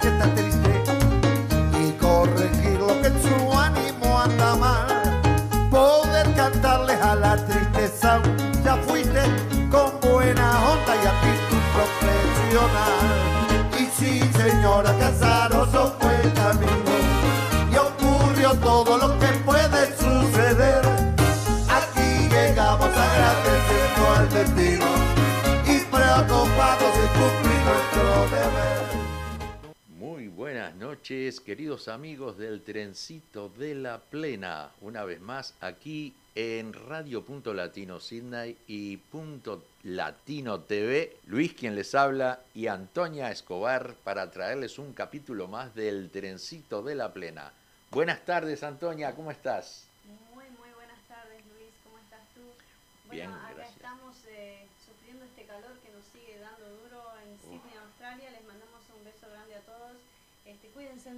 que está triste y corregir lo que en su ánimo anda mal. Poder cantarles a la tristeza, ya fuiste con buena onda y actitud profesional. Y sí, señora Casaroso noches, queridos amigos del Trencito de la Plena. Una vez más aquí en Radio Punto Latino Sydney y Punto Latino TV. Luis quien les habla y Antonia Escobar para traerles un capítulo más del Trencito de la Plena. Buenas tardes, Antonia, ¿cómo estás? Muy, muy buenas tardes, Luis. ¿Cómo estás tú? Bueno, Bien, acá gracias. estamos eh, sufriendo este calor que nos sigue dando duro en Sydney, Australia. Les mandamos un beso grande a todos.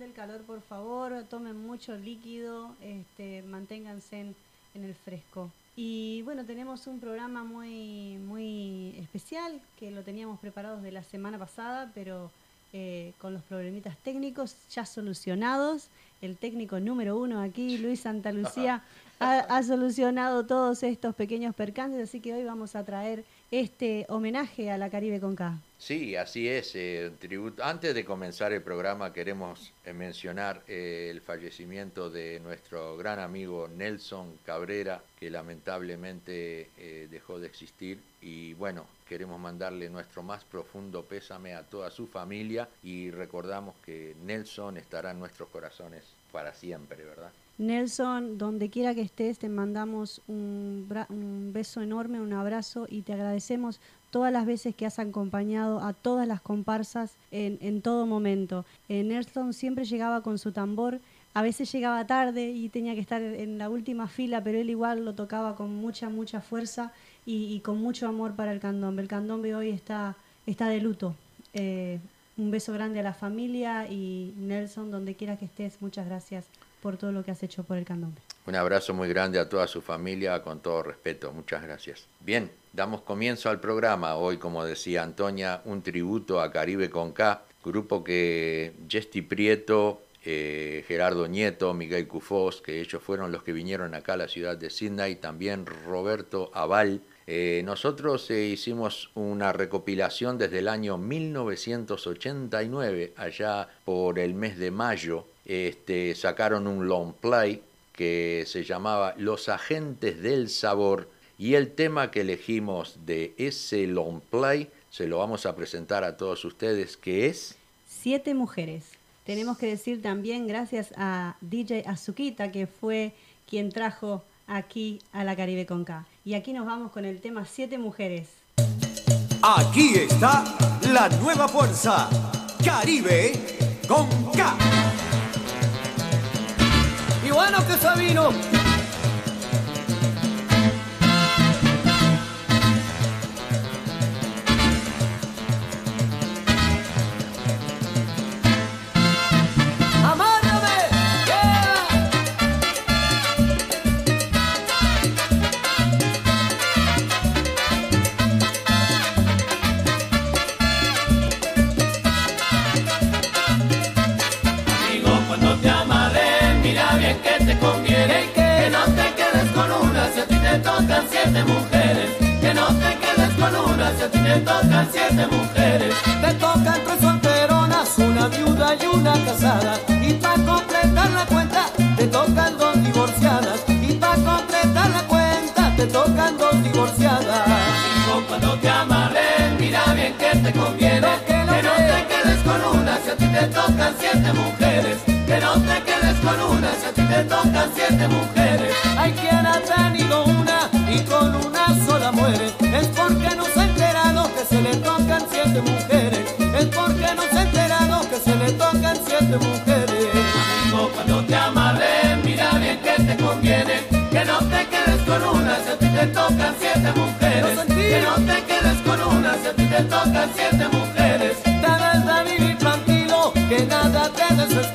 Cuídense del calor, por favor. Tomen mucho líquido. Este, manténganse en, en el fresco. Y bueno, tenemos un programa muy, muy especial que lo teníamos preparado de la semana pasada, pero eh, con los problemitas técnicos ya solucionados. El técnico número uno aquí, Luis Santa Lucía, ha, ha solucionado todos estos pequeños percances, así que hoy vamos a traer este homenaje a la Caribe con K. Sí, así es. eh, tributo. Antes de comenzar el programa queremos eh, mencionar eh, el fallecimiento de nuestro gran amigo Nelson Cabrera, que lamentablemente dejó de existir. Y bueno, queremos mandarle nuestro más profundo pésame a toda su familia y recordamos que Nelson estará en nuestros corazones para siempre, ¿verdad? Nelson, donde quiera que estés, te mandamos un, un beso enorme, un abrazo y te agradecemos todas las veces que has acompañado a todas las comparsas en, todo momento. Nelson siempre llegaba con su tambor, a veces llegaba tarde y tenía que estar en la última fila, pero él igual lo tocaba con mucha, mucha fuerza y, y con mucho amor para el candombe. El candombe hoy está, está de luto. Eh, un beso grande a la familia y Nelson, donde quiera que estés, muchas gracias por todo lo que has hecho por el candombe. Un abrazo muy grande a toda su familia, con todo respeto. Muchas gracias. Bien, damos comienzo al programa. Hoy, como decía Antonia, un tributo a Caribe con K, grupo que Jesti Prieto, eh, Gerardo Nieto, Miguel Cufós, que ellos fueron los que vinieron acá a la ciudad de Sydney, también Roberto Aval. Eh, nosotros eh, hicimos una recopilación desde el año 1989, allá por el mes de mayo, este, sacaron un long play que se llamaba Los Agentes del Sabor y el tema que elegimos de ese long play se lo vamos a presentar a todos ustedes que es Siete mujeres. Tenemos que decir también gracias a DJ Azuquita, que fue quien trajo aquí a la Caribe con K. Y aquí nos vamos con el tema Siete mujeres. Aquí está la nueva fuerza, Caribe con K. Y bueno que te tocan siete mujeres. Te tocan tres solteronas, una viuda y una casada. Y para completar la cuenta, te tocan dos divorciadas. Y para completar la cuenta, te tocan dos divorciadas. Amigo, cuando te amaré, mira bien que te conviene. Que no te quedes con una si a ti te tocan siete mujeres. Que no te quedes con una si a ti te tocan siete mujeres. Hay quien ha tenido siete mujeres. Amigo, cuando te amaré, mira bien que te conviene. Que no te quedes con una si a ti te tocan siete mujeres. Que no te quedes con una si a ti te tocan siete mujeres. Debes de vivir tranquilo, que nada te desespere.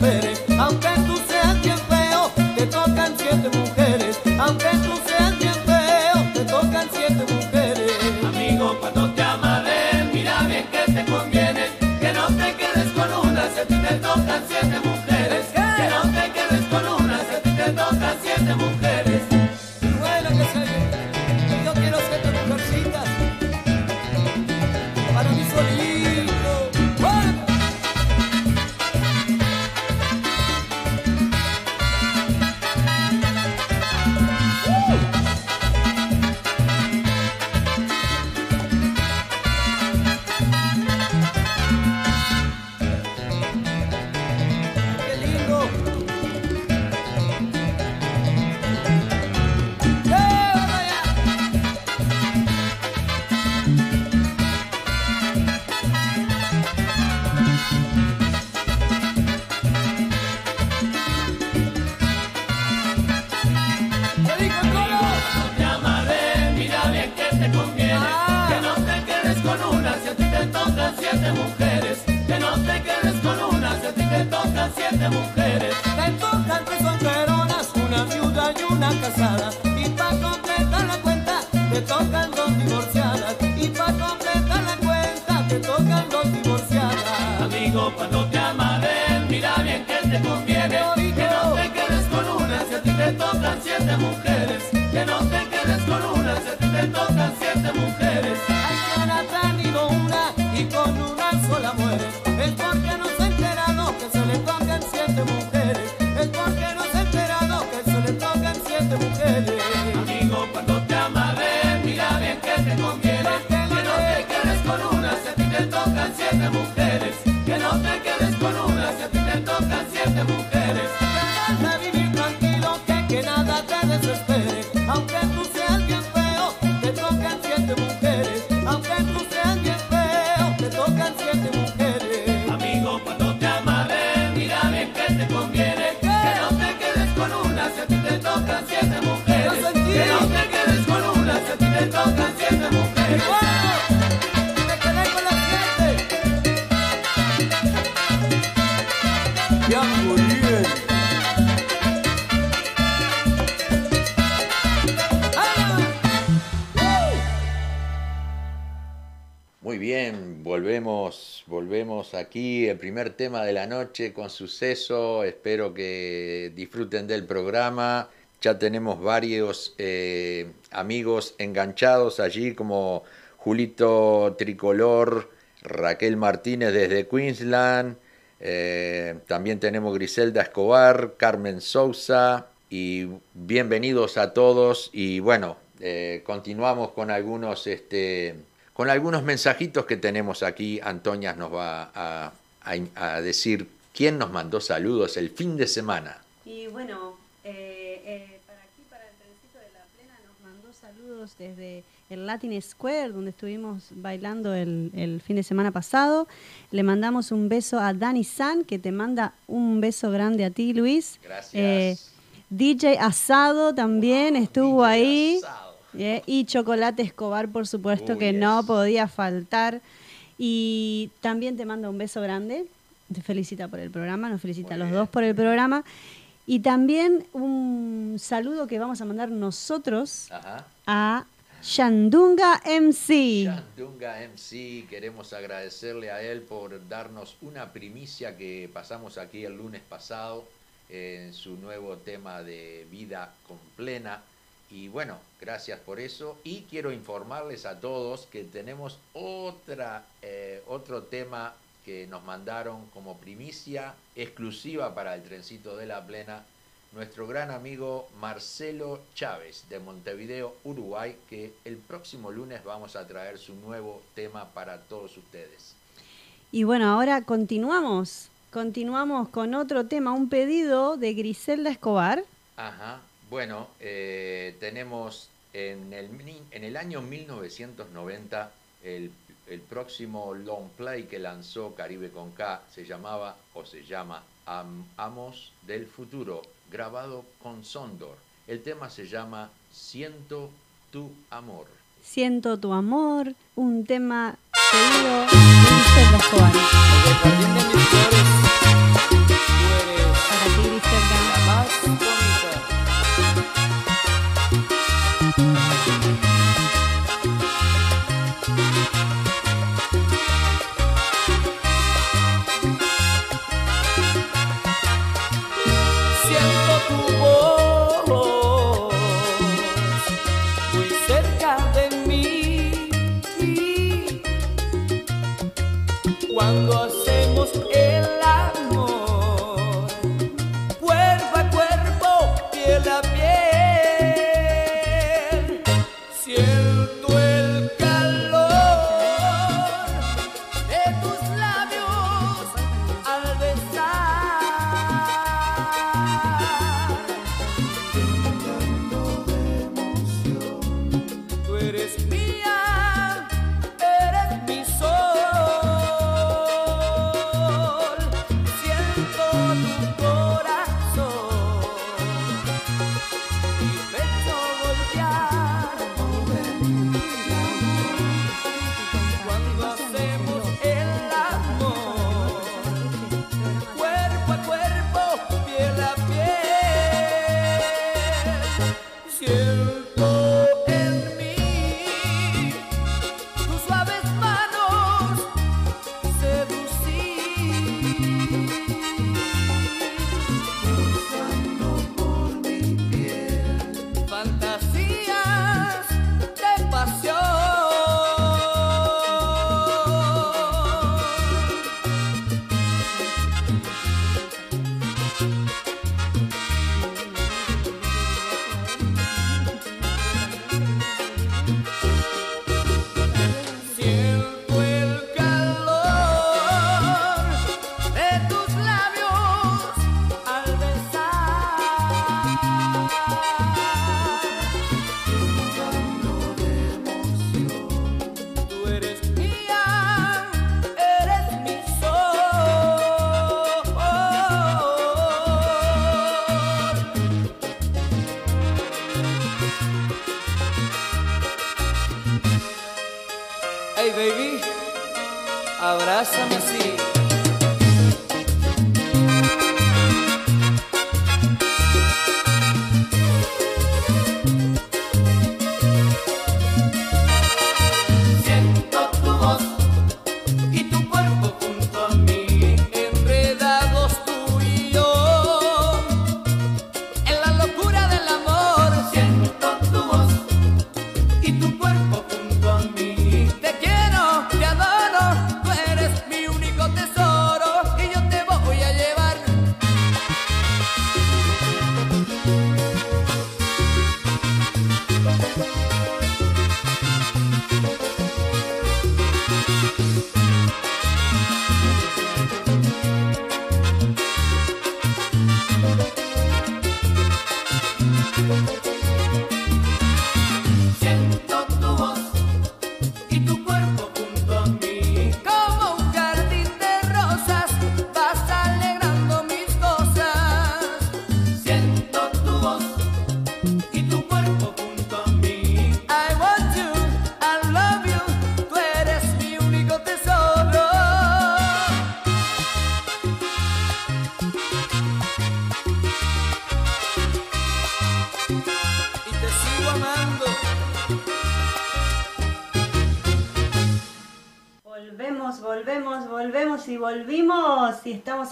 Aquí, el primer tema de la noche con suceso, espero que disfruten del programa, ya tenemos varios eh, amigos enganchados allí como Julito Tricolor, Raquel Martínez desde Queensland, eh, también tenemos Griselda Escobar, Carmen Sousa y bienvenidos a todos. Y bueno, eh, continuamos con algunos... Este, con algunos mensajitos que tenemos aquí, Antonia nos va a, a- a decir quién nos mandó saludos el fin de semana. Y bueno, eh, eh, para aquí, para el trencito de la plena, nos mandó saludos desde el Latin Square, donde estuvimos bailando el, el fin de semana pasado. Le mandamos un beso a Dani San, que te manda un beso grande a ti, Luis. Gracias. Eh, DJ Asado también estuvo DJ ahí. Asado. Eh, y Chocolate Escobar, por supuesto, Oh, que yes. no podía faltar. Y también te mando un beso grande. Te felicita por el programa, nos felicita a los bien. dos por el programa. Y también un saludo que vamos a mandar nosotros Ajá. a Shandunga MC. Shandunga MC, queremos agradecerle a él por darnos una primicia que pasamos aquí el lunes pasado en su nuevo tema de vida con plena. Y bueno, gracias por eso. Y quiero informarles a todos que tenemos otra, eh, otro tema que nos mandaron como primicia exclusiva para el trencito de la plena. Nuestro gran amigo Marcelo Chávez de Montevideo, Uruguay, que el próximo lunes vamos a traer su nuevo tema para todos ustedes. Y bueno, ahora continuamos. Continuamos con otro tema, un pedido de Griselda Escobar. Ajá. Bueno, eh, tenemos en el, mi- en el año 1990 el, el próximo long play que lanzó Caribe con K se llamaba o se llama Am- Amos del Futuro, grabado con Sondor. El tema se llama Siento tu amor. Siento tu amor, un tema pedido de Griselda Escobar. Para ti, Griselda.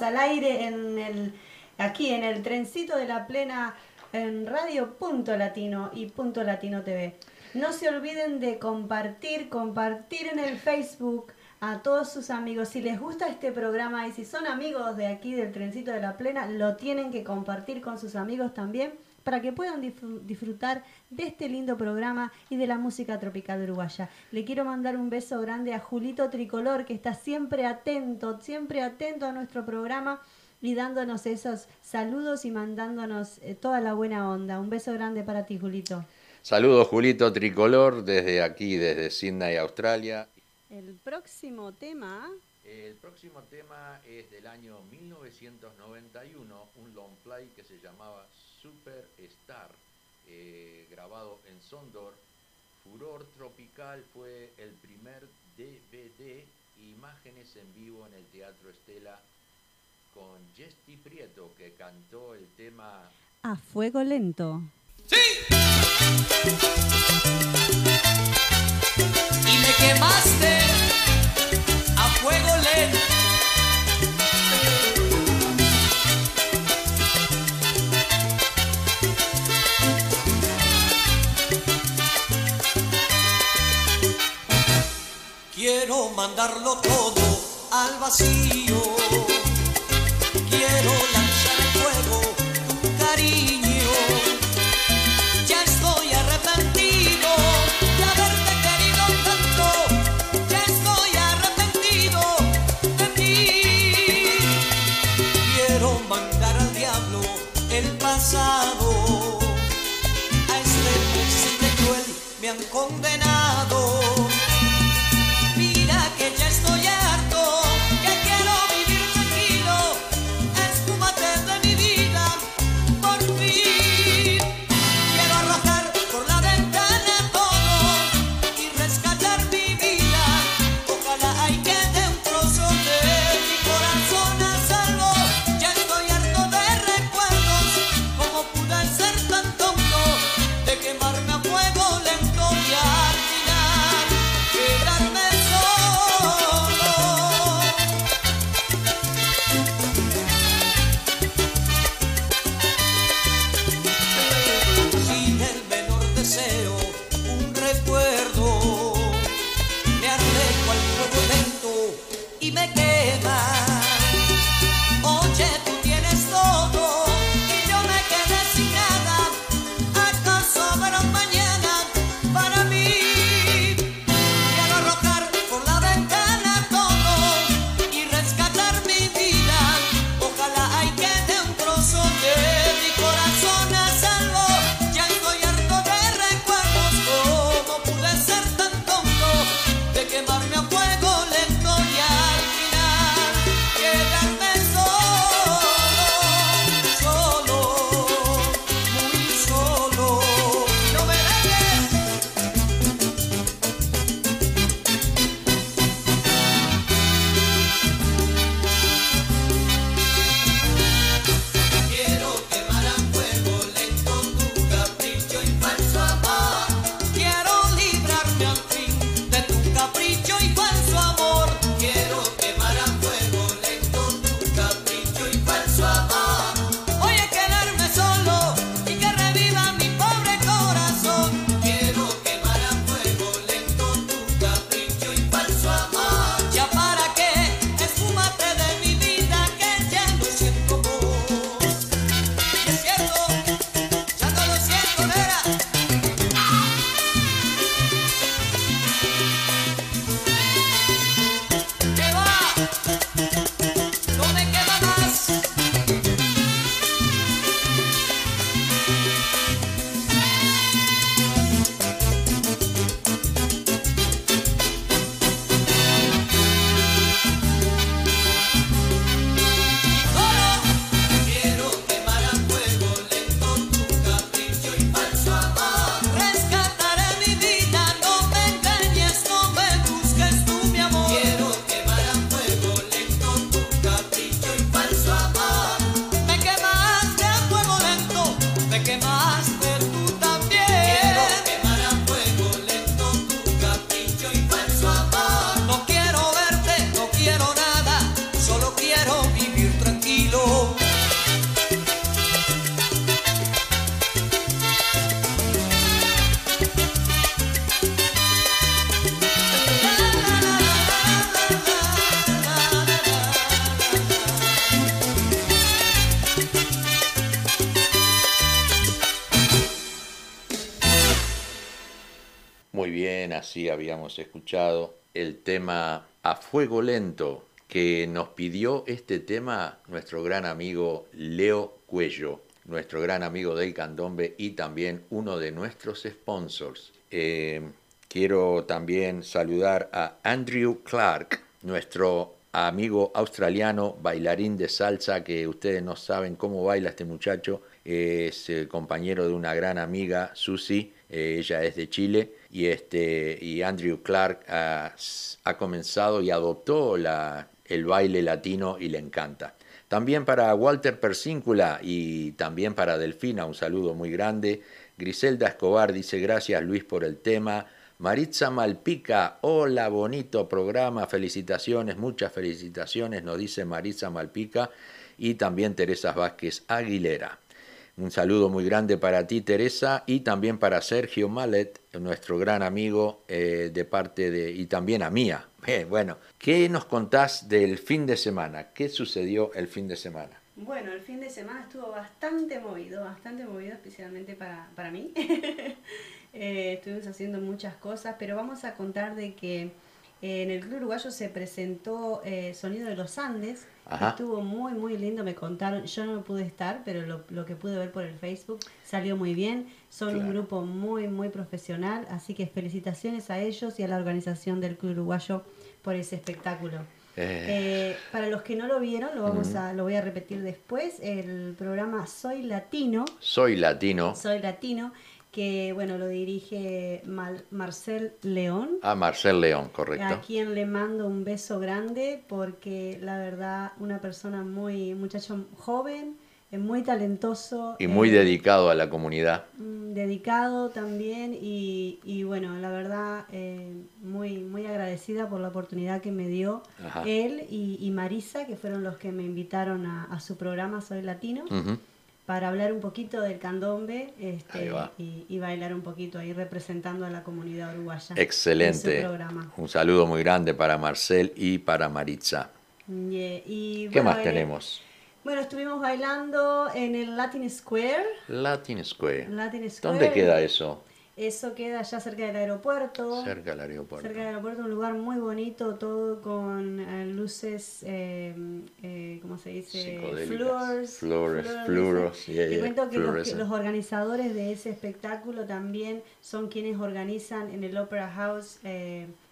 Al aire en el, aquí en el trencito de la plena en Radio Punto Latino y Punto Latino TV. No se olviden de compartir, compartir en el Facebook a todos sus amigos. Si les gusta este programa y si son amigos de aquí del trencito de la plena, lo tienen que compartir con sus amigos también para que puedan disfrutar de este lindo programa y de la música tropical uruguaya. Le quiero mandar un beso grande a Julito Tricolor, que está siempre atento, siempre atento a nuestro programa y dándonos esos saludos y mandándonos eh, toda la buena onda. Un beso grande para ti, Julito. Saludos, Julito Tricolor, desde aquí, desde Sydney, Australia. El próximo tema... El próximo tema es del año 1991, un long play que se llamaba Superstar, eh, grabado en Sondor. Furor Tropical fue el primer DVD, imágenes en vivo en el Teatro Estela, con Jesti Prieto, que cantó el tema A Fuego Lento. ¡Sí! Y me quemaste a fuego lento. Quiero mandarlo todo al vacío. Quiero lanzar el fuego cariño. Ya estoy arrepentido de haberte querido tanto. Ya estoy arrepentido de ti. Quiero mandar al diablo el pasado. A este presente cruel me han condenado. El tema A Fuego Lento, que nos pidió este tema nuestro gran amigo Leo Cuello, nuestro gran amigo del candombe y también uno de nuestros sponsors. Eh, quiero también saludar a Andrew Clark, nuestro amigo australiano, bailarín de salsa, que ustedes no saben cómo baila este muchacho, es el compañero de una gran amiga, Susie, eh, ella es de Chile y, este, y Andrew Clark ha, comenzado y adoptó la, el baile latino y le encanta. También para Walter Persíncula y también para Delfina, un saludo muy grande. Griselda Escobar dice gracias Luis por el tema. Maritza Malpica, hola, bonito programa, felicitaciones, muchas felicitaciones, nos dice Maritza Malpica y también Teresa Vázquez Aguilera. Un saludo muy grande para ti, Teresa, y también para Sergio Mallet, nuestro gran amigo eh, de parte de, y también a Mía. Eh, bueno, ¿qué nos contás del fin de semana? ¿Qué sucedió el fin de semana? Bueno, el fin de semana estuvo bastante movido, bastante movido especialmente para, para mí. eh, estuvimos haciendo muchas cosas, pero vamos a contar de que en el Club Uruguayo se presentó Sonido de los Andes. Ajá. Estuvo muy, muy lindo, me contaron. Yo no pude estar, pero lo, lo que pude ver por el Facebook salió muy bien. Son un grupo muy, muy profesional, así que felicitaciones a ellos y a la organización del Club Uruguayo por ese espectáculo. Eh, Eh, para los que no lo vieron, lo, vamos a, lo voy a repetir después, el programa Soy Latino, soy latino. Soy Latino, que bueno, lo dirige Mal- Marcel León, A Marcel León, correcto. a quien le mando un beso grande porque la verdad una persona muy, muchacho joven, eh, muy talentoso. Y muy eh, dedicado a la comunidad. mm, dedicado también y, y bueno, la verdad eh, muy, muy agradecida por la oportunidad que me dio Ajá. él y, y Marisa, que fueron los que me invitaron a, a su programa Soy Latino, Ujú. Para hablar un poquito del candombe este, y, y bailar un poquito ahí representando a la comunidad uruguaya. Excelente. En su programa. Un saludo muy grande para Marcel y para Maritza. Yeah, y, ¿Qué bueno, más eh, tenemos? Bueno, estuvimos bailando en el Latin Square. Latin Square. Latin Square. ¿Dónde queda eso? Eso queda allá cerca del aeropuerto. Cerca del aeropuerto. Cerca del aeropuerto, un lugar muy bonito, todo con eh, luces, eh, eh, ¿cómo se dice? Flores. Flores, fluoros, yeah, Te yeah, cuento que los, los organizadores de ese espectáculo también son quienes organizan en el Opera House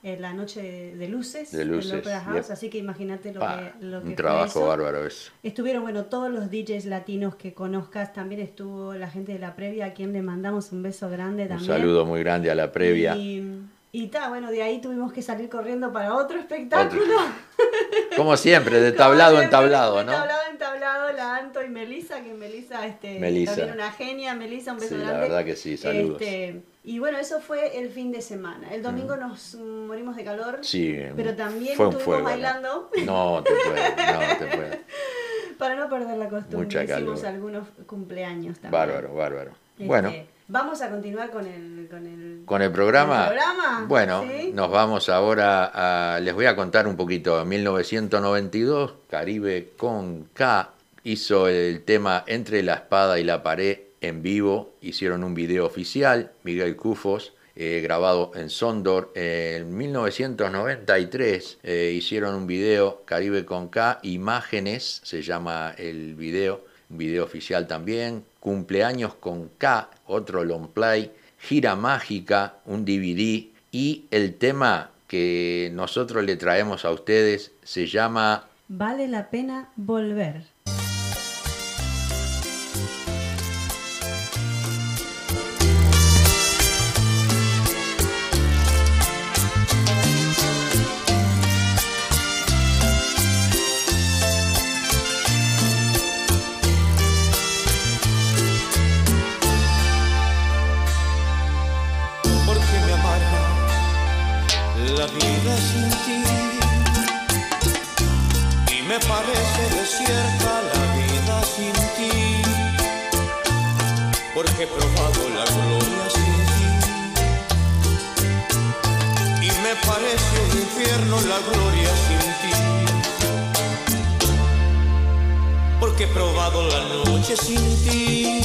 eh, eh, la noche de, luces. De luces, Opera House, yep. así que imagínate lo que, lo que un fue trabajo eso. bárbaro eso. Estuvieron, bueno, todos los DJs latinos que conozcas, también estuvo la gente de la previa, a quien le mandamos un beso grande Un también. saludo muy grande a la previa. Y, y ta, bueno, de ahí tuvimos que salir corriendo para otro espectáculo. Como siempre, de tablado en siempre, tablado, de ¿no? tablado en tablado, la Anto y Melisa, que Melisa, este, Melisa. también una genia, Melisa, un beso Sí, la verdad que sí, saludos. Este, y bueno, eso fue el fin de semana. El domingo nos morimos de calor. Sí, Pero también fue un estuvimos fuego, ¿no? bailando. No te puedo, no te puedo. Para no perder la costumbre, Mucha hicimos calor. algunos cumpleaños también. Bárbaro, bárbaro. Este, Bueno, Vamos a continuar con el, con el, con el programa. ¿Con el programa? Bueno, ¿Sí? nos vamos ahora a. Les voy a contar un poquito. En 1992, Caribe con K hizo el tema Entre la espada y la pared en vivo. Hicieron un video oficial, Miguel Cufos. eh, grabado en Sondor. En 1993 eh, hicieron un video Caribe con K, Imágenes, se llama el video, un video oficial también. Cumpleaños con K, otro long play. Gira mágica, un DVD. Y el tema que nosotros le traemos a ustedes se llama Vale la pena volver. porque he probado la gloria sin ti. Y me parece un infierno la gloria sin ti. Porque he probado la noche sin ti.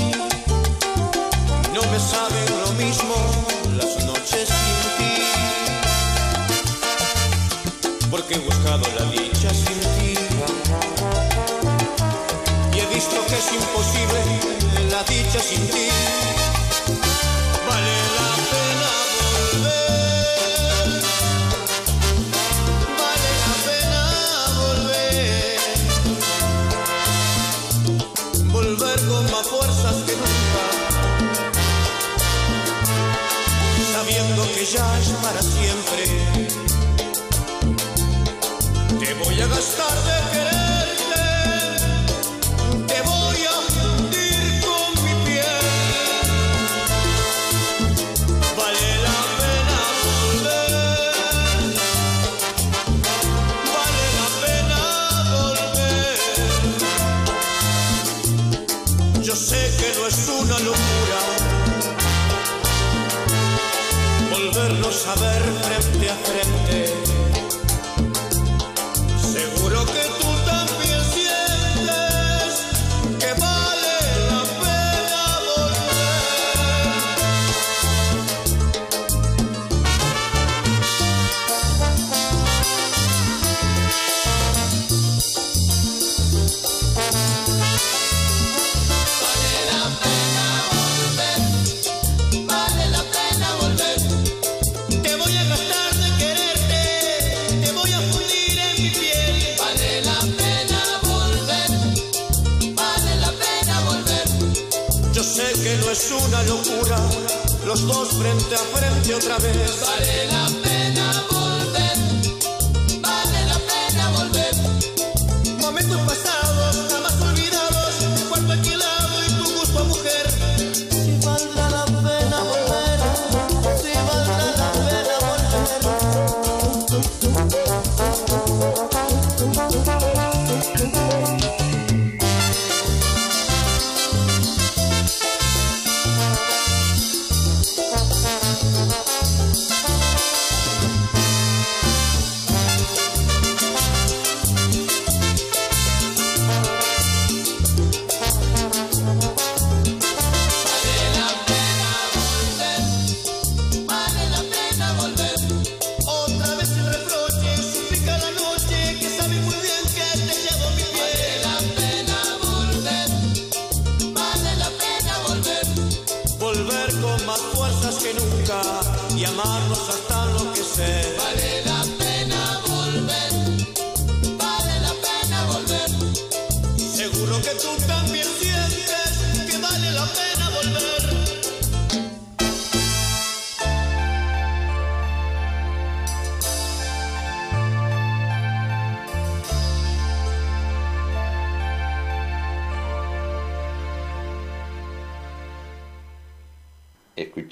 No me saben lo mismo las noches sin ti. Porque 小心地。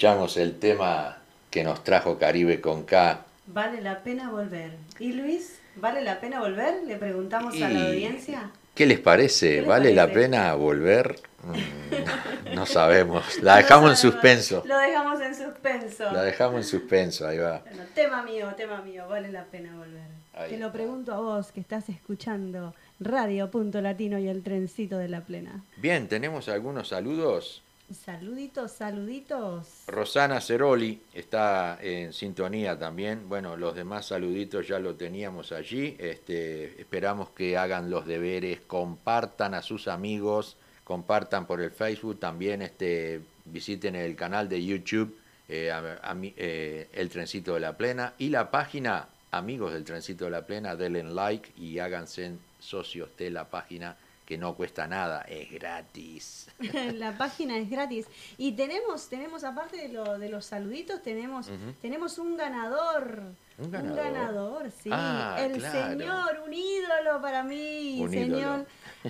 Escuchamos el tema que nos trajo Caribe con K. Vale la pena volver. ¿Y Luis? ¿Vale la pena volver? Le preguntamos a la audiencia. ¿Qué les parece? ¿Qué les ¿Vale la pena volver? Mm, no sabemos. La dejamos en No sabemos. suspenso. Lo dejamos en suspenso. La dejamos en suspenso, ahí va. Bueno, tema mío, tema mío, vale la pena volver. Ahí Te lo pregunto a vos que estás escuchando Radio Punto Latino y el trencito de la plena. Bien, tenemos algunos saludos. Saluditos, saluditos. Rosana Ceroli está en sintonía también. Bueno, los demás saluditos ya lo teníamos allí. Este, esperamos que hagan los deberes, compartan a sus amigos, compartan por el Facebook, también este, visiten el canal de YouTube eh, eh, El Trencito de la Plena y la página Amigos del Trencito de la Plena, denle like y háganse socios de la página que no cuesta nada, es gratis. la página es gratis. Y tenemos, tenemos aparte de, lo, de los saluditos, tenemos, tenemos un ganador. ¿Un ganador? ganador, sí. Ah, el claro. señor, un ídolo para mí, Un señor ídolo.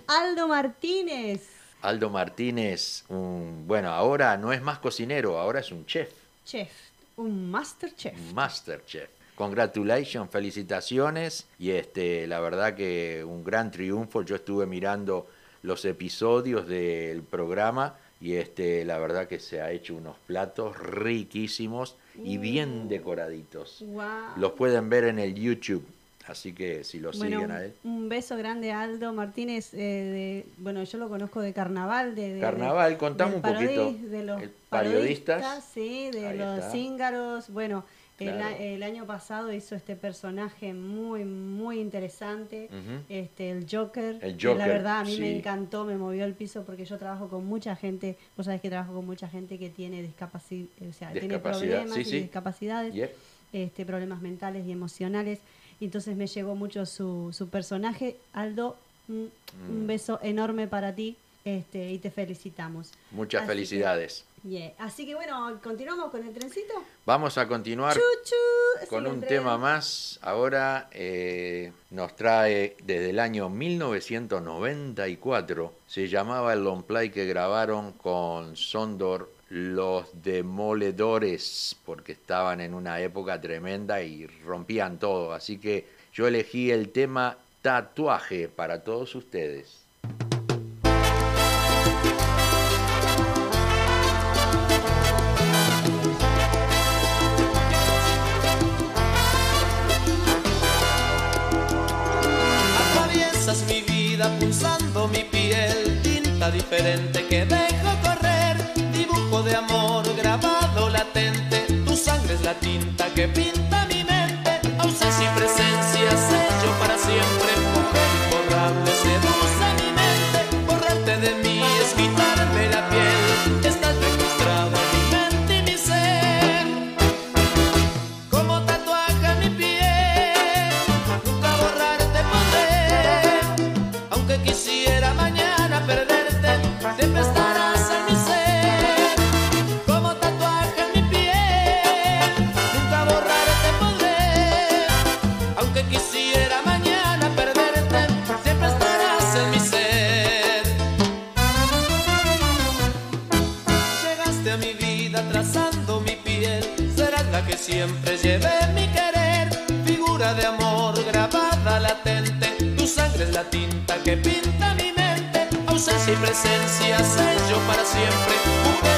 Aldo Martínez. Aldo Martínez, un, bueno, ahora no es más cocinero, ahora es un chef, Chef, un master chef. un master chef. Congratulations, felicitaciones y este, la verdad que un gran triunfo. Yo estuve mirando los episodios del programa y este, la verdad que se ha hecho unos platos riquísimos y bien decoraditos. Guau. Los pueden ver en el YouTube, así que si lo Bueno, siguen a él. un beso grande a Aldo Martínez. eh, de, bueno, yo lo conozco de Carnaval. De, de- Carnaval, contame un poquito. De los El periodistas. sí, de Ahí los está. cíngaros. Bueno, Claro. a- el año pasado hizo este personaje muy, muy interesante. Este El Joker. El que La Joker, verdad, a mí me encantó, me movió el piso porque yo trabajo con mucha gente. Vos sabés que trabajo con mucha gente que tiene discapacidad, o sea, tiene problemas sí, y sí. discapacidades este, problemas mentales y emocionales. Entonces me llegó mucho su, su personaje. Aldo, un, un Mm. beso enorme para ti. Este, y te felicitamos. Muchas Así que- felicidades. Yeah. Así que bueno, continuamos con el trencito. Vamos a continuar con un tren. tema más. Ahora eh, nos trae desde el año 1994. Se llamaba el long play que grabaron con Sondor Los Demoledores, porque estaban en una época tremenda y rompían todo. Así que yo elegí el tema Tatuaje para todos ustedes. Diferente que dejo correr, dibujo de amor grabado latente, tu sangre es la tinta que pinta mi mente, ausencia y presencia, sello para siempre, mujer imborrable, seduce mi mente, borrarte de mí es quitarme presencia, sello para siempre.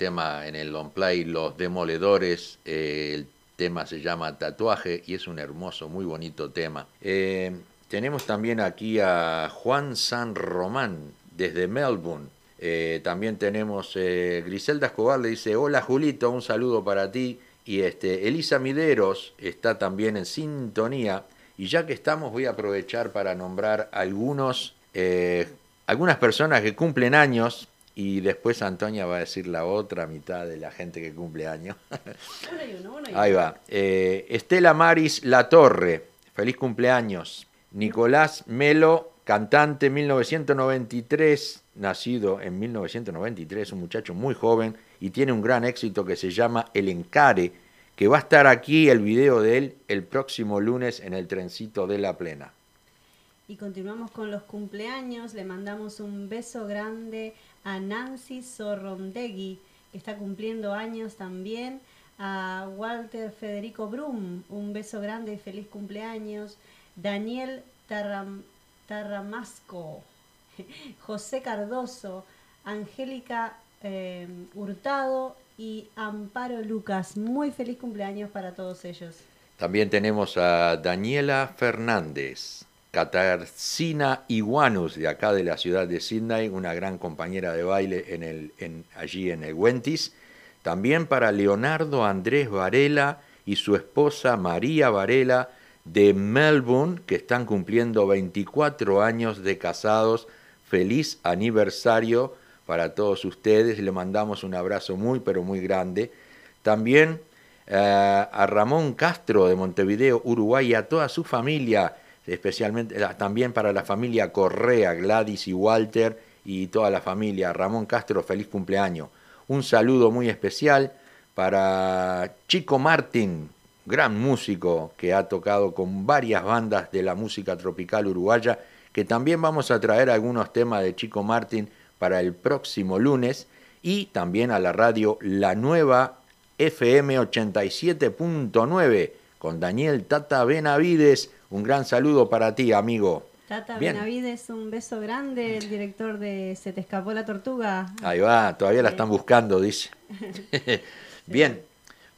Tema en el long play Los Demoledores. eh, el tema se llama Tatuaje y es un hermoso, muy bonito tema. Eh, tenemos también aquí a Juan San Román desde Melbourne. Eh, también tenemos Griselda Escobar, le dice, hola Julito, un saludo para ti. Y este, Elisa Mideros está también en sintonía. Y ya que estamos, voy a aprovechar para nombrar algunos, algunas personas que cumplen años. Y después Antonia va a decir la otra mitad de la gente que cumple años. Uno y uno, uno y Ahí va. Eh, Estela Maris La Torre, feliz cumpleaños. Nicolás Melo cantante 1993, nacido en 1993, un muchacho muy joven y tiene un gran éxito que se llama El Encare, que va a estar aquí el video de él el próximo lunes en el trencito de la plena. Y continuamos con los cumpleaños. Le mandamos un beso grande a Nancy Sorrondegui, que está cumpliendo años también. A Walter Federico Brum, un beso grande y feliz cumpleaños. Daniel Tarram- Tarramasco, José Cardoso, Angélica eh, Hurtado y Amparo Lucas. Muy feliz cumpleaños para todos ellos. También tenemos a Daniela Fernández, Katarzyna Iguanus, de acá de la ciudad de Sydney, una gran compañera de baile allí en el Wentis. También para Leonardo Andrés Varela y su esposa María Varela de Melbourne, que están cumpliendo 24 años de casados. Feliz aniversario para todos ustedes. Le mandamos un abrazo muy, pero muy grande. También eh, a Ramón Castro de Montevideo, Uruguay, y a toda su familia, especialmente también para la familia Correa, Gladys y Walter y toda la familia. Ramón Castro, feliz cumpleaños. Un saludo muy especial para Chico Martín, gran músico que ha tocado con varias bandas de la música tropical uruguaya, que también vamos a traer algunos temas de Chico Martín para el próximo lunes, y también a la radio La Nueva FM 87.9 con Daniel Tata Benavides. Un gran saludo para ti, amigo. Tata Bien. Benavides, un beso grande, el director de Se te escapó la tortuga. Ahí va, todavía la están buscando, dice. Bien,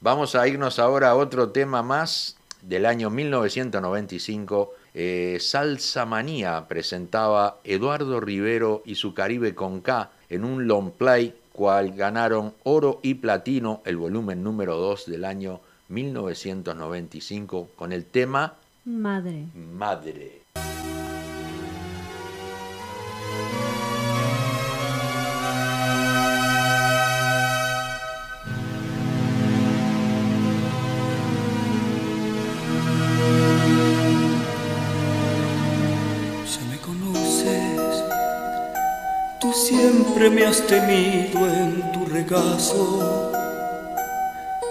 vamos a irnos ahora a otro tema más del año 1995. Eh, Salsa Manía presentaba Eduardo Rivero y su Caribe con K en un long play, cual ganaron oro y platino, el volumen número 2 del año 1995, con el tema Madre. Madre. Ya me conoces, tú siempre me has tenido en tu regazo.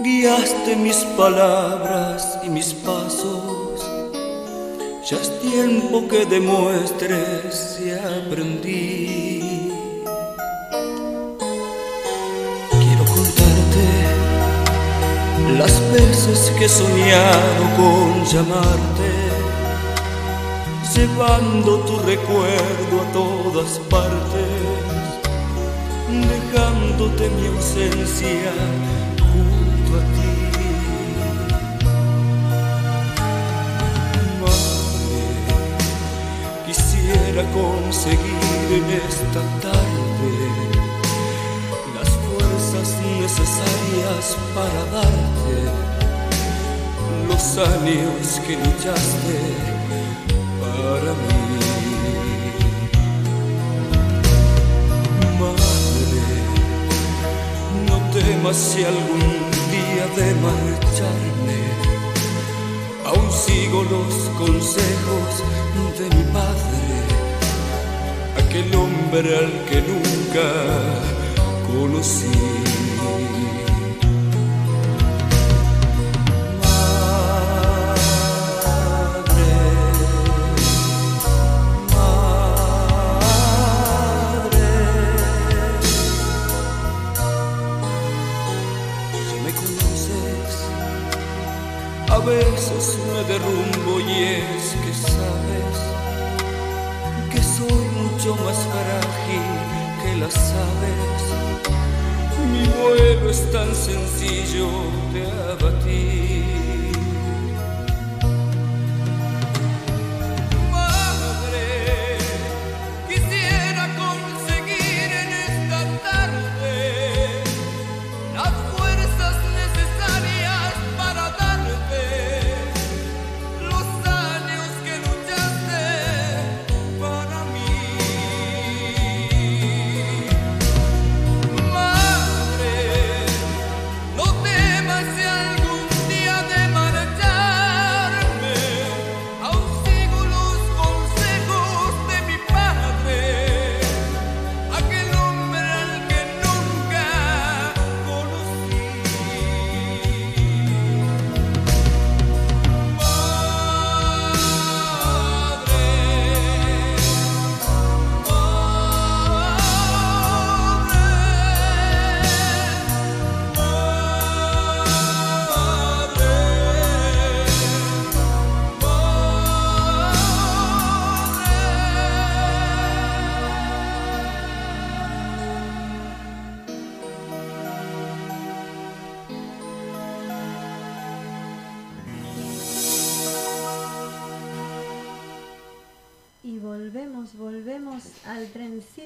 Guiaste mis palabras y mis pasos. Ya es tiempo que demuestres si aprendí. Quiero contarte las veces que he soñado con llamarte llevando tu recuerdo a todas partes, dejándote mi ausencia quisiera conseguir en esta tarde las fuerzas necesarias para darte los años que luchaste para mí. Madre, no temas si algún día de marcharme, aún sigo los consejos de mi padre, aquel hombre al que nunca conocí. A veces me derrumbo y es que sabes mucho más frágil que las aves. Mi vuelo es tan sencillo de abatir.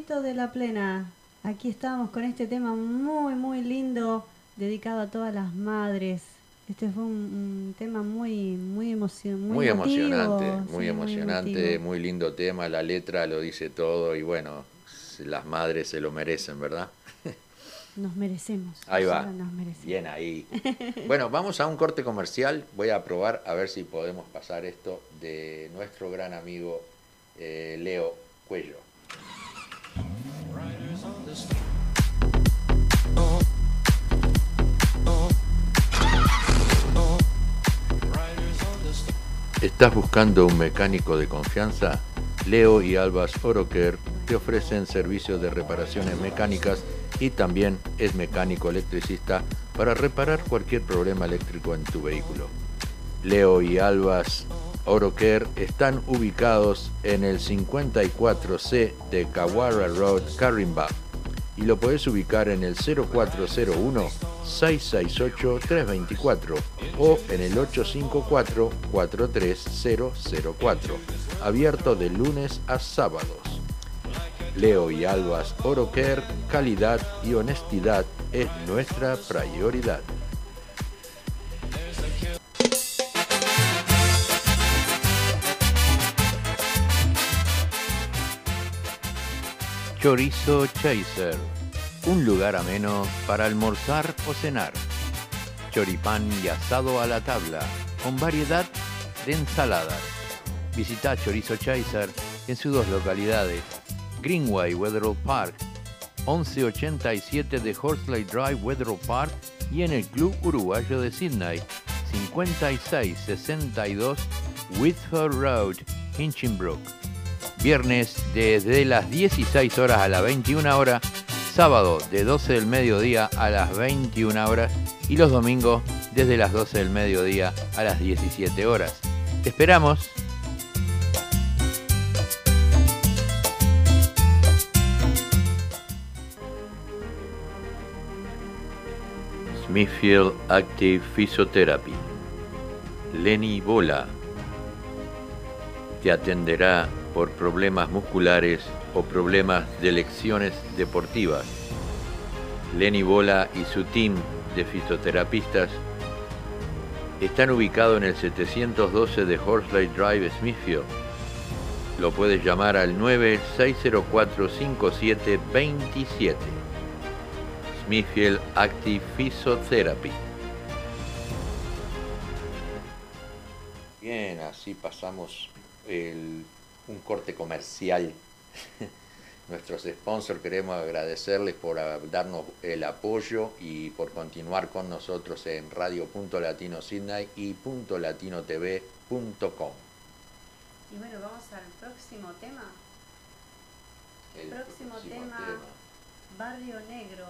Trencito de la plena. Aquí estamos con este tema muy, muy lindo, dedicado a todas las madres. Este fue un, un tema muy, muy, emocion muy, emocionante, sí, muy emocionante, muy lindo tema, la letra lo dice todo y bueno, las madres se lo merecen, ¿verdad? Nos merecemos. Ahí va. Nos merecemos. Bien ahí. Bueno, vamos a un corte comercial. Voy a probar a ver si podemos pasar esto de nuestro gran amigo eh, Leo Cuello. ¿Estás buscando un mecánico de confianza? Leo y Albas Oroker te ofrecen servicios de reparaciones mecánicas y también es mecánico electricista para reparar cualquier problema eléctrico en tu vehículo. Leo y Albas Oroker están ubicados en el 54C de Kawara Road, Carimba y lo puedes ubicar en el 0401 668 324 o en el 854 43004 abierto de lunes a sábados. Leo y Albas Oroker, calidad y honestidad es nuestra prioridad. Chorizo Chaser, un lugar ameno para almorzar o cenar. Choripán y asado a la tabla, con variedad de ensaladas. Visita Chorizo Chaser en sus dos localidades, Greenway Wetherall Park, 1187 de Horsley Drive Wetherall Park y en el Club Uruguayo de Sydney, 5662 Whitford Road, Hinchinbrook. Viernes desde las 16 horas a las 21 horas, sábado de 12 del mediodía a las 21 horas y los domingos desde las 12 del mediodía a las 17 horas. Te esperamos. Smithfield Active Physiotherapy. Lenny Bola te atenderá por problemas musculares o problemas de lecciones deportivas. Lenny Bola y su team de fisioterapistas están ubicados en el 712 de Horsley Drive, Smithfield. Lo puedes llamar al 96045727. Smithfield Active Physiotherapy. Bien, así pasamos el- un corte comercial. Nuestros sponsors queremos agradecerles por ah, darnos el apoyo y por continuar con nosotros en Radio.Latino Sydney y .latinotv.com. Y bueno, vamos al próximo tema. El próximo tema, Barrio Negro.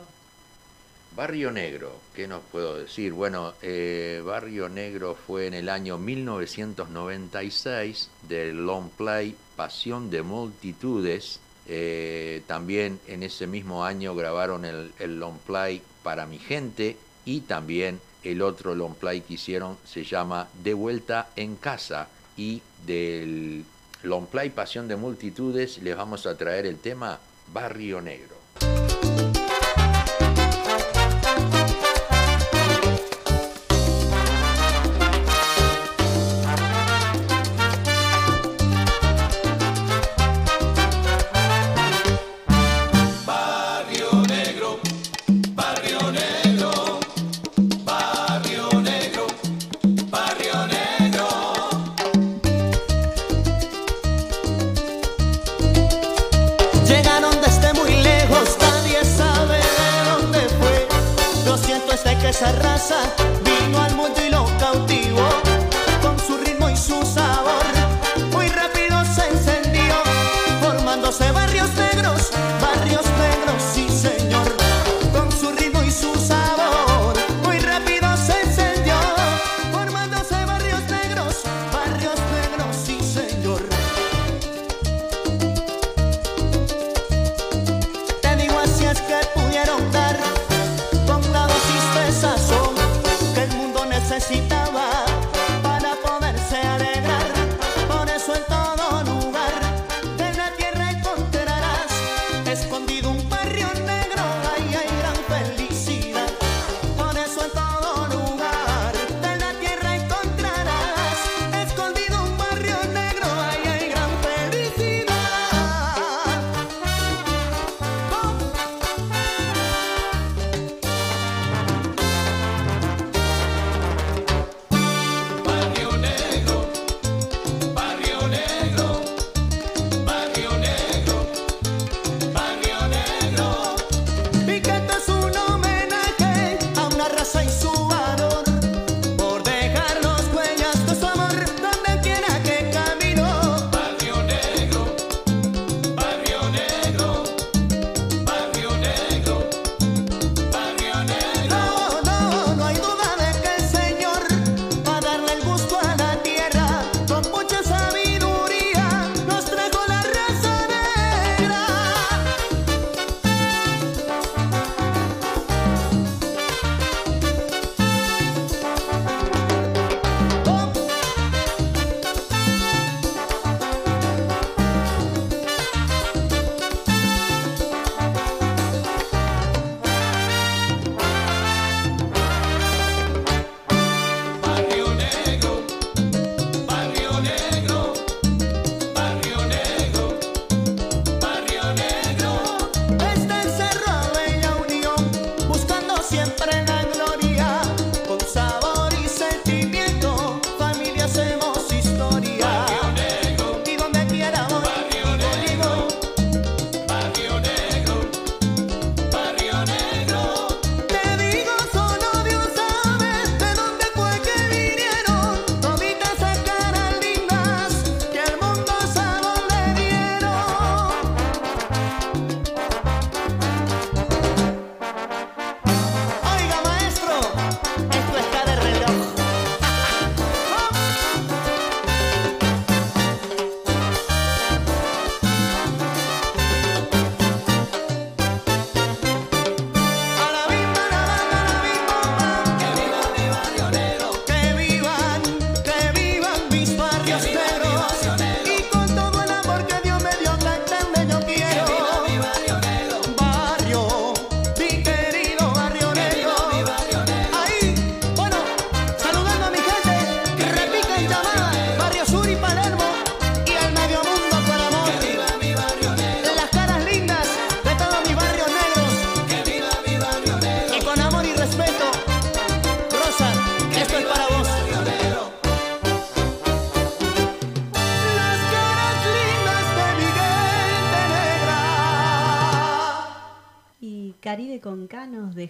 Barrio Negro, ¿qué nos puedo decir? Bueno, eh, Barrio Negro fue en el año 1996 del long play Pasión de Multitudes. Eh, también en ese mismo año grabaron el, el long play Para mi gente y también el otro long play que hicieron se llama De vuelta en casa y del long play Pasión de Multitudes les vamos a traer el tema Barrio Negro.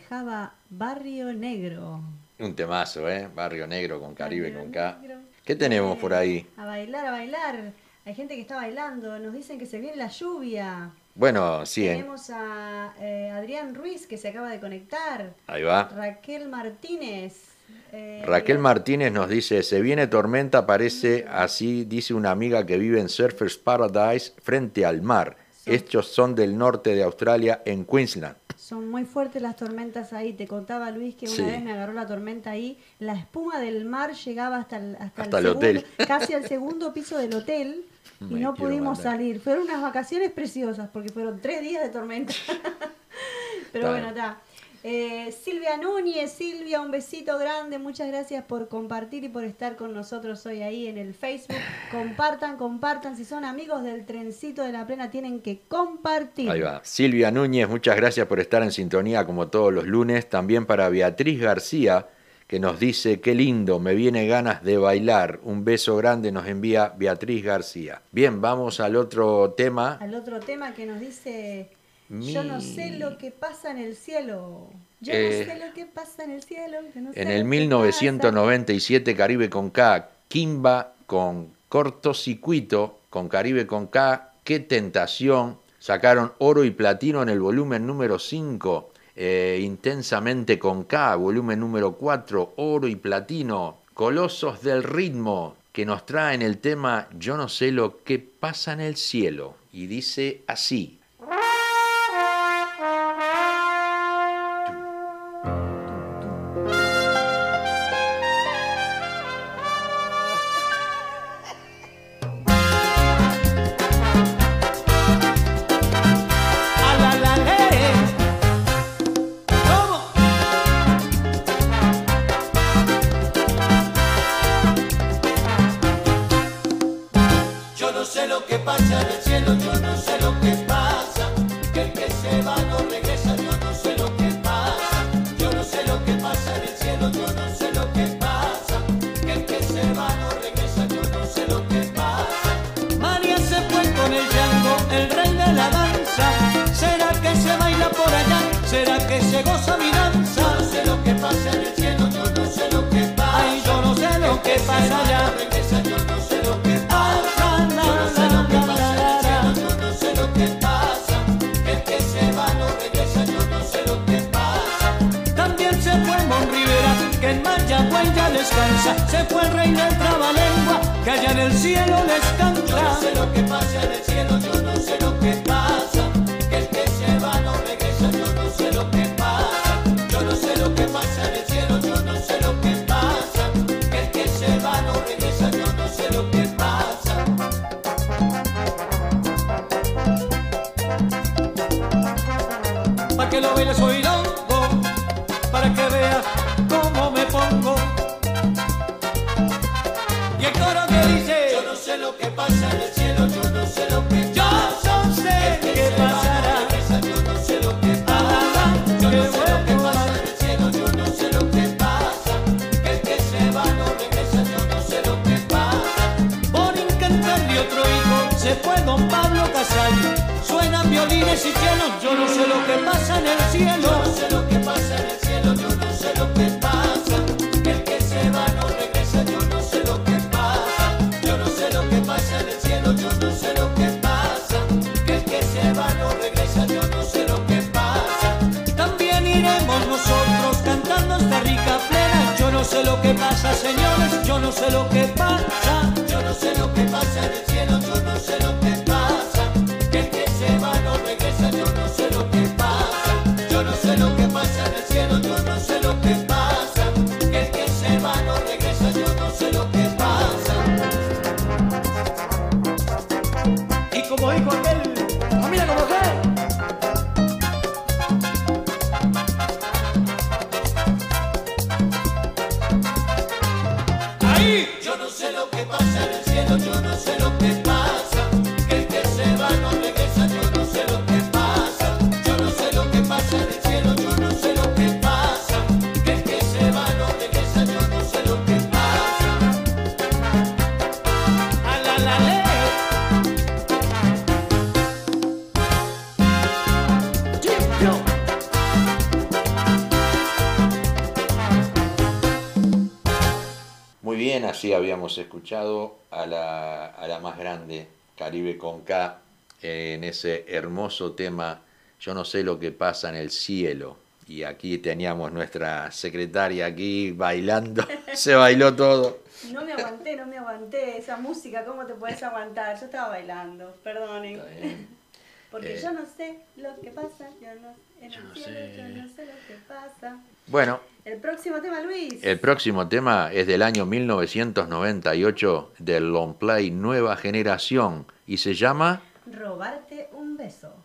Dejaba Barrio Negro. Un temazo, ¿eh? Barrio Negro con Caribe Barrio con K. Negro. ¿Qué tenemos por ahí? A bailar, a bailar. Hay gente que está bailando. Nos dicen que se viene la lluvia. Bueno, sí, ¿eh? Tenemos a eh, Adrián Ruiz que se acaba de conectar. ahí va. Raquel Martínez. eh, Raquel Martínez nos dice, se viene tormenta, parece así, dice una amiga que vive en Surfers Paradise frente al mar. Estos son del norte de Australia, en Queensland. Son muy fuertes las tormentas ahí. Te contaba Luis que una Sí. vez me agarró la tormenta ahí. La espuma del mar llegaba hasta el, hasta Hasta el segundo- hotel. casi al segundo piso del hotel y Me no pudimos salir. Fueron unas vacaciones preciosas porque fueron tres días de tormenta. Pero bueno, está. Eh, Silvia Núñez, Silvia, un besito grande. Muchas gracias por compartir y por estar con nosotros hoy ahí en el Facebook. Compartan, compartan. Si son amigos del trencito de la plena, tienen que compartir. Ahí va. Silvia Núñez, muchas gracias por estar en sintonía como todos los lunes. También para Beatriz García, que nos dice, qué lindo, me viene ganas de bailar. Un beso grande nos envía Beatriz García. Bien, vamos al otro tema. al otro tema que nos dice Mi- yo no sé lo que pasa en el cielo yo Eh, no sé lo que pasa en el cielo yo no sé En el que 1997 Caribe con K, Kimba con cortocircuito, con Caribe con K, qué tentación, sacaron oro y platino en el volumen número 5, eh, intensamente con K, volumen número 4, oro y platino, colosos del ritmo, que nos traen el tema Yo no sé lo que pasa en el cielo, y dice así. a la, a la más grande, Caribe con K, en ese hermoso tema Yo no sé lo que pasa en el cielo. Y aquí teníamos nuestra secretaria aquí bailando, se bailó todo. No me aguanté, no me aguanté esa música, ¿cómo te puedes aguantar? Yo estaba bailando, perdonen. Porque eh, yo no sé lo que pasa, yo no, en el cielo, yo no sé lo que pasa. Bueno, el próximo tema, Luis. El próximo tema es del año 1998 del Long Play Nueva Generación y se llama Robarte un beso.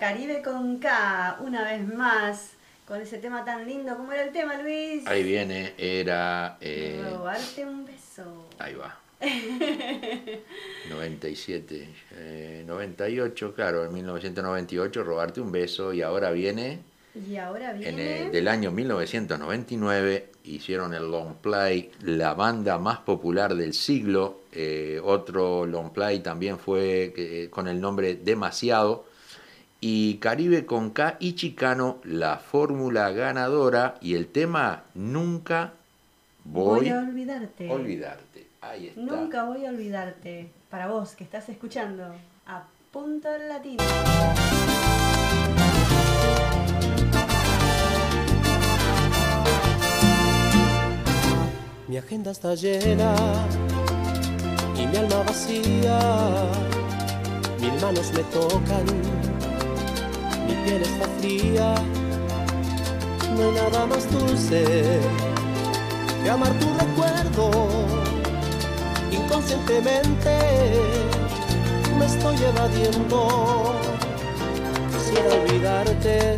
Caribe con K, una vez más, con ese tema tan lindo. ¿Cómo era el tema, Luis? Ahí viene, era... Eh, robarte un beso. Ahí va. 97, eh, 98, claro, en 1998, Robarte un beso, y ahora viene... Y ahora viene... En el, del año 1999 hicieron el long play, la banda más popular del siglo. Eh, otro long play también fue con el nombre Demasiado y Caribe con K y Chicano, la fórmula ganadora y el tema Nunca voy, Voy a olvidarte. olvidarte. Ahí está. Nunca voy a olvidarte. Para vos que estás escuchando a Punto Latino. Mi agenda está llena y mi alma vacía. Mil manos me tocan, piel está fría. No hay nada más dulce que amar tu recuerdo. Inconscientemente me estoy evadiendo. Quisiera olvidarte,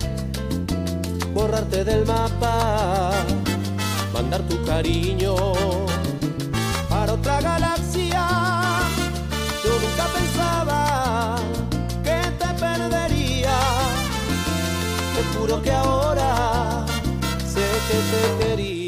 borrarte del mapa mandar tu cariño para otra galaxia. Yo nunca pensaba Te juro que ahora sé que te quería.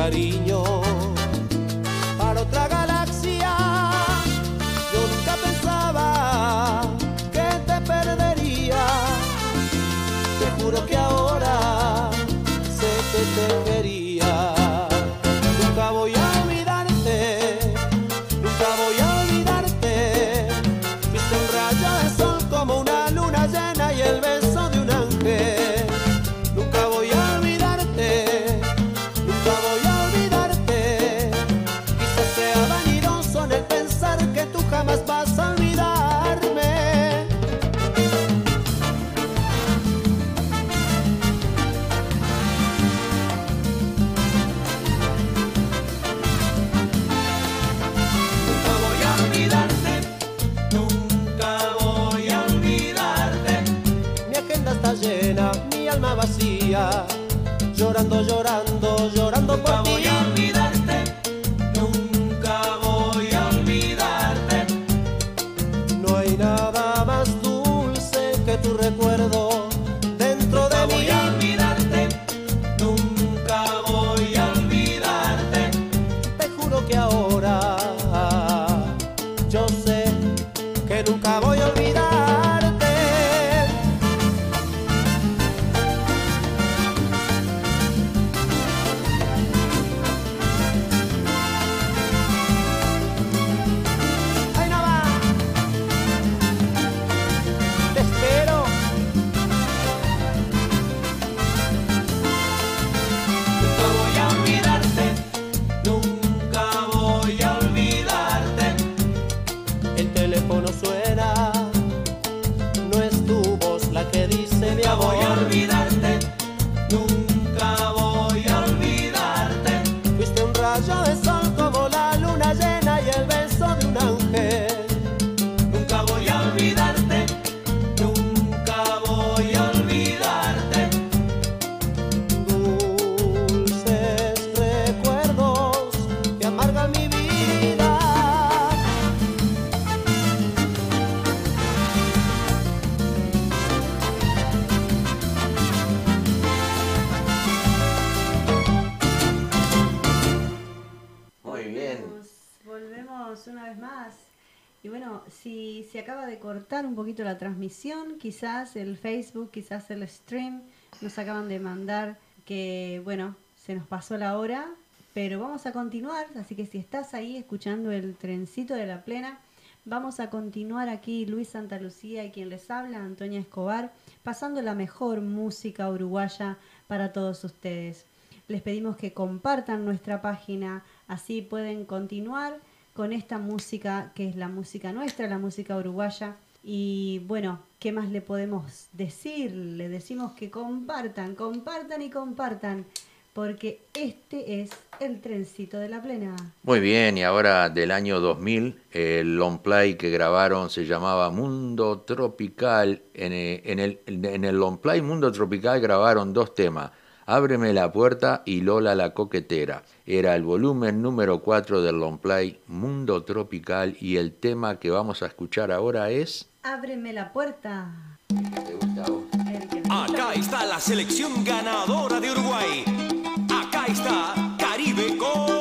Cariño quizás el Facebook, quizás el stream. Nos acaban de mandar que, bueno, se nos pasó la hora, pero vamos a continuar. Así que si estás ahí escuchando el trencito de la plena, vamos a continuar aquí Luis Santa Lucía y quien les habla, Antonia Escobar, pasando la mejor música uruguaya para todos ustedes. Les pedimos que compartan nuestra página, así pueden continuar con esta música que es la música nuestra, la música uruguaya y bueno, ¿qué más le podemos decir? Le decimos que compartan, compartan y compartan, porque este es el trencito de la plena. Muy bien, y ahora del año 2000, el long play que grabaron se llamaba Mundo Tropical. Eh, en el, en el, long play Mundo Tropical grabaron dos temas. Ábreme la puerta y Lola la coquetera. Era el volumen número 4 del long play Mundo Tropical y el tema que vamos a escuchar ahora es Ábreme la puerta. Acá está la selección ganadora de Uruguay. Acá está Caribe Gol.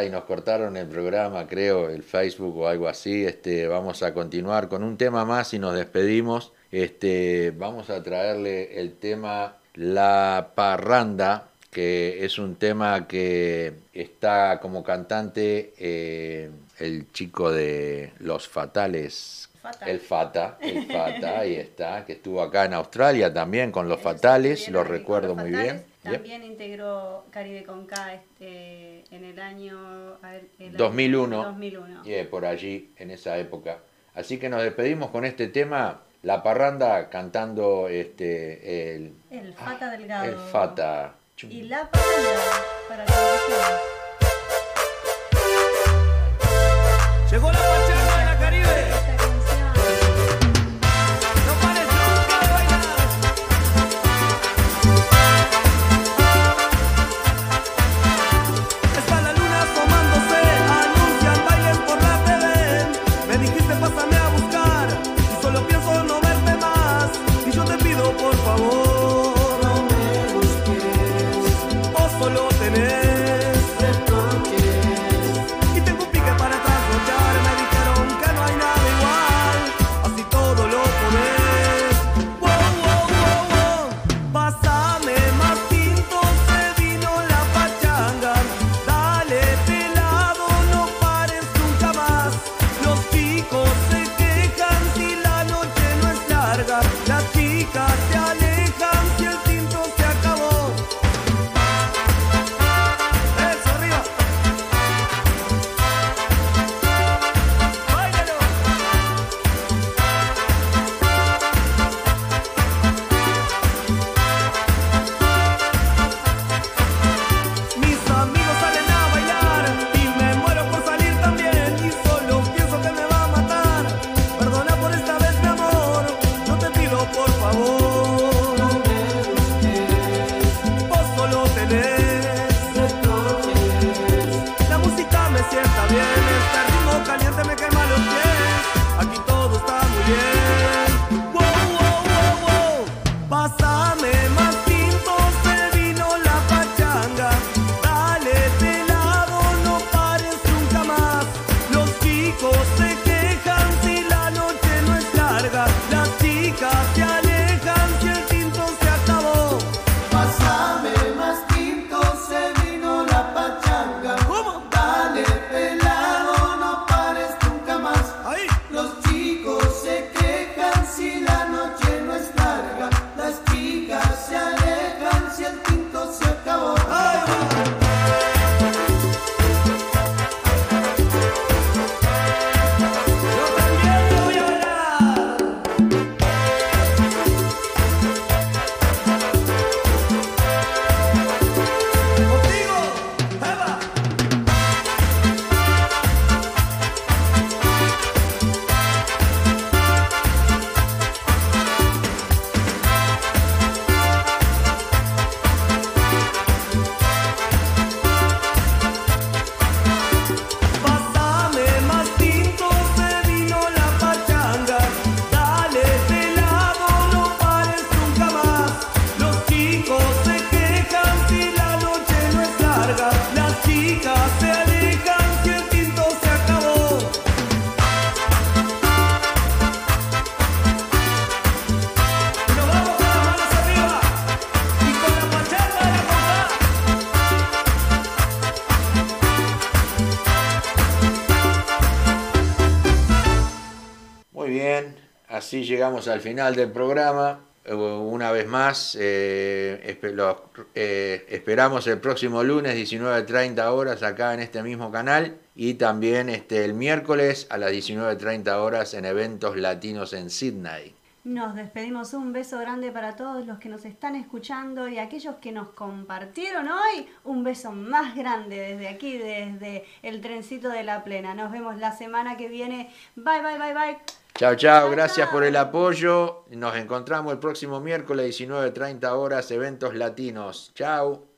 Y nos cortaron el programa, creo, el Facebook o algo así. Este, vamos a continuar con un tema más y nos despedimos. Este, vamos a traerle el tema La Parranda, que es un tema que está como cantante eh, el chico de Los Fatales. Fata. El Fata, el Fata, ahí está, que estuvo acá en Australia también con Los Fatales, lo recuerdo muy Fatales. Yep. También integró Caribe con K este, en el año, a ver, el año 2001. 2001. y, eh, por allí, en esa época. Así que nos despedimos con este tema, La Parranda, cantando este, el, El Fata Delgado. el Fata. Y la parranda para que Llegó la llegamos al final del programa. Eh, Una vez más, eh, los- eh, esperamos el próximo lunes 19.30 horas acá en este mismo canal y también este, el miércoles a las 19.30 horas en eventos latinos en Sydney. Nos despedimos. Un beso grande para todos los que nos están escuchando y aquellos que nos compartieron hoy. Un beso más grande desde aquí, desde el trencito de la plena. Nos vemos la semana que viene. Bye, bye, bye, bye. Chao, chao, gracias por el apoyo. Nos encontramos el próximo miércoles 19.30 horas, eventos latinos. Chao.